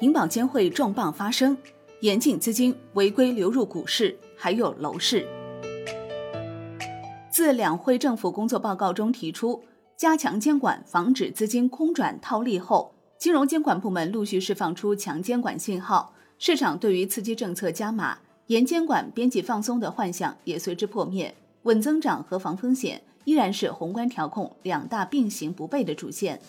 银保监会重磅发声，严禁资金违规流入股市，还有楼市。自两会政府工作报告中提出加强监管，防止资金空转套利后，金融监管部门陆续释放出强监管信号，市场对于刺激政策加码、严监管、边际放松的幻想也随之破灭。稳增长和防风险依然是宏观调控两大并行不悖的主线。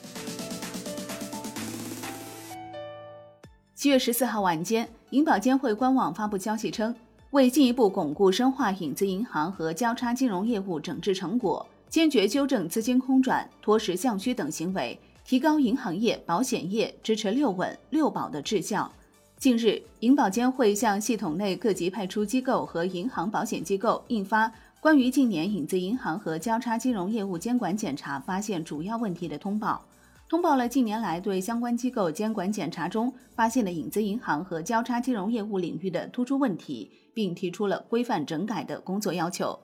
七月十四号晚间，银保监会官网发布消息称，为进一步巩固深化影子银行和交叉金融业务整治成果，坚决纠正资金空转、脱实向虚等行为，提高银行业、保险业支持六稳六保的质效。近日，银保监会向系统内各级派出机构和银行保险机构印发《关于近年影子银行和交叉金融业务监管检查发现主要问题的通报》。通报了近年来对相关机构监管检查中发现的影子银行和交叉金融业务领域的突出问题，并提出了规范整改的工作要求。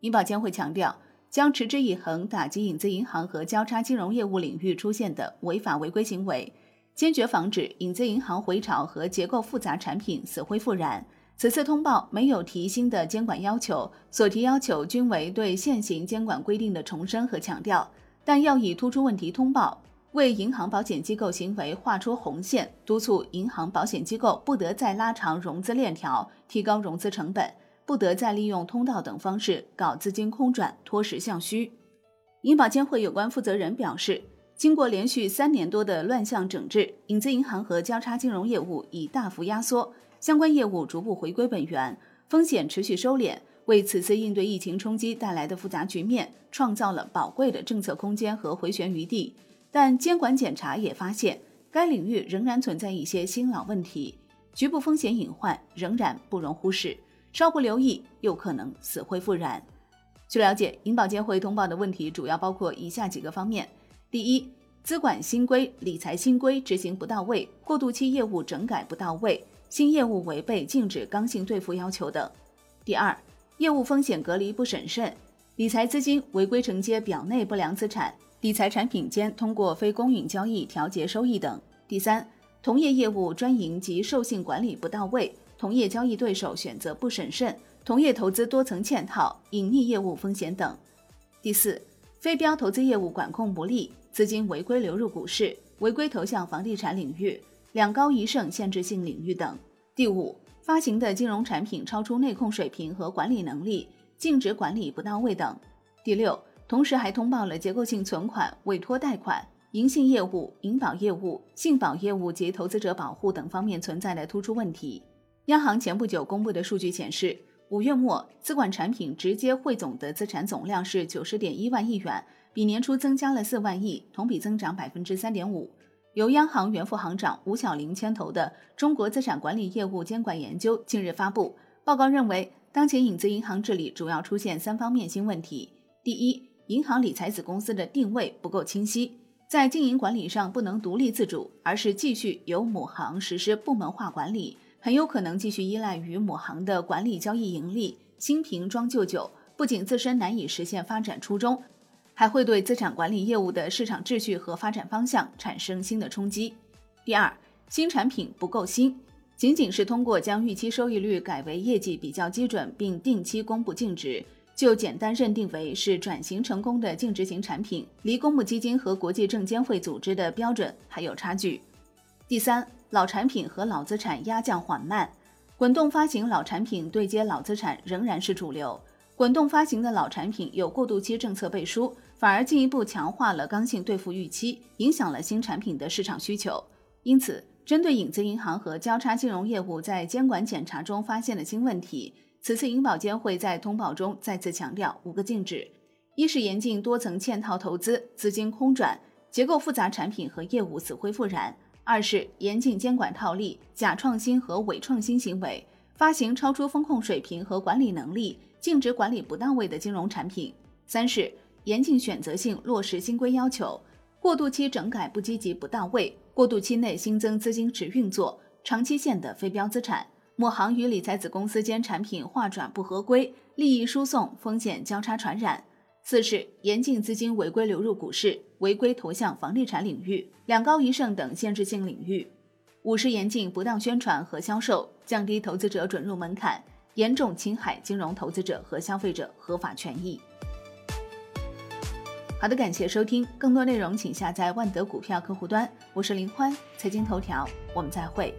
银保监会强调，将持之以恒打击影子银行和交叉金融业务领域出现的违法违规行为，坚决防止影子银行回潮和结构复杂产品死灰复燃。此次通报没有提新的监管要求，所提要求均为对现行监管规定的重申和强调，但要以突出问题通报。为银行保险机构行为画出红线，督促银行保险机构不得再拉长融资链条，提高融资成本，不得再利用通道等方式搞资金空转、脱实向虚。银保监会有关负责人表示，经过连续三年多的乱象整治，影子银行和交叉金融业务已大幅压缩，相关业务逐步回归本源，风险持续收敛，为此次应对疫情冲击带来的复杂局面创造了宝贵的政策空间和回旋余地。但监管检查也发现，该领域仍然存在一些新老问题，局部风险隐患仍然不容忽视，稍不留意又可能死灰复燃。据了解，银保监会通报的问题主要包括以下几个方面：第一，资管新规、理财新规执行不到位，过渡期业务整改不到位，新业务违背禁止刚性兑付要求等；第二，业务风险隔离不审慎，理财资金违规承接表内不良资产。理财产品间通过非公允交易调节收益等。第三，同业业务专营及授信管理不到位，同业交易对手选择不审慎，同业投资多层嵌套，隐匿业务风险等。第四，非标投资业务管控不力，资金违规流入股市，违规投向房地产领域、两高一剩限制性领域等。第五，发行的金融产品超出内控水平和管理能力，尽职管理不到位等。第六。同时还通报了结构性存款、委托贷款、银信业务、银保业务、信保业务及投资者保护等方面存在的突出问题。央行前不久公布的数据显示，五月末资管产品直接汇总的资产总量是九十点一万亿元，比年初增加了四万亿，同比增长百分之三点五。由央行原副行长吴晓玲牵头的《中国资产管理业务监管研究》近日发布报告，认为当前影子银行治理主要出现三方面新问题：第一，银行理财子公司的定位不够清晰，在经营管理上不能独立自主，而是继续由母行实施部门化管理，很有可能继续依赖于母行的管理交易盈利，新瓶装旧酒，不仅自身难以实现发展初衷，还会对资产管理业务的市场秩序和发展方向产生新的冲击。第二，新产品不够新，仅仅是通过将预期收益率改为业绩比较基准，并定期公布净值。就简单认定为是转型成功的净值型产品，离公募基金和国际证监会组织的标准还有差距。第三，老产品和老资产压降缓慢，滚动发行老产品对接老资产仍然是主流。滚动发行的老产品有过渡期政策背书，反而进一步强化了刚性兑付预期，影响了新产品的市场需求。因此，针对影子银行和交叉金融业务在监管检查中发现的新问题。此次银保监会在通报中再次强调五个禁止：一是严禁多层嵌套投资、资金空转、结构复杂产品和业务死灰复燃；二是严禁监管套利、假创新和伪创新行为，发行超出风控水平和管理能力、净值管理不到位的金融产品；三是严禁选择性落实新规要求，过渡期整改不积极不到位，过渡期内新增资金池运作、长期限的非标资产。某行与理财子公司间产品划转不合规，利益输送风险交叉传染。四是严禁资金违规流入股市，违规投向房地产领域、两高一剩等限制性领域。五是严禁不当宣传和销售，降低投资者准入门槛，严重侵害金融投资者和消费者合法权益。好的，感谢收听，更多内容请下载万德股票客户端。我是林欢，财经头条，我们再会。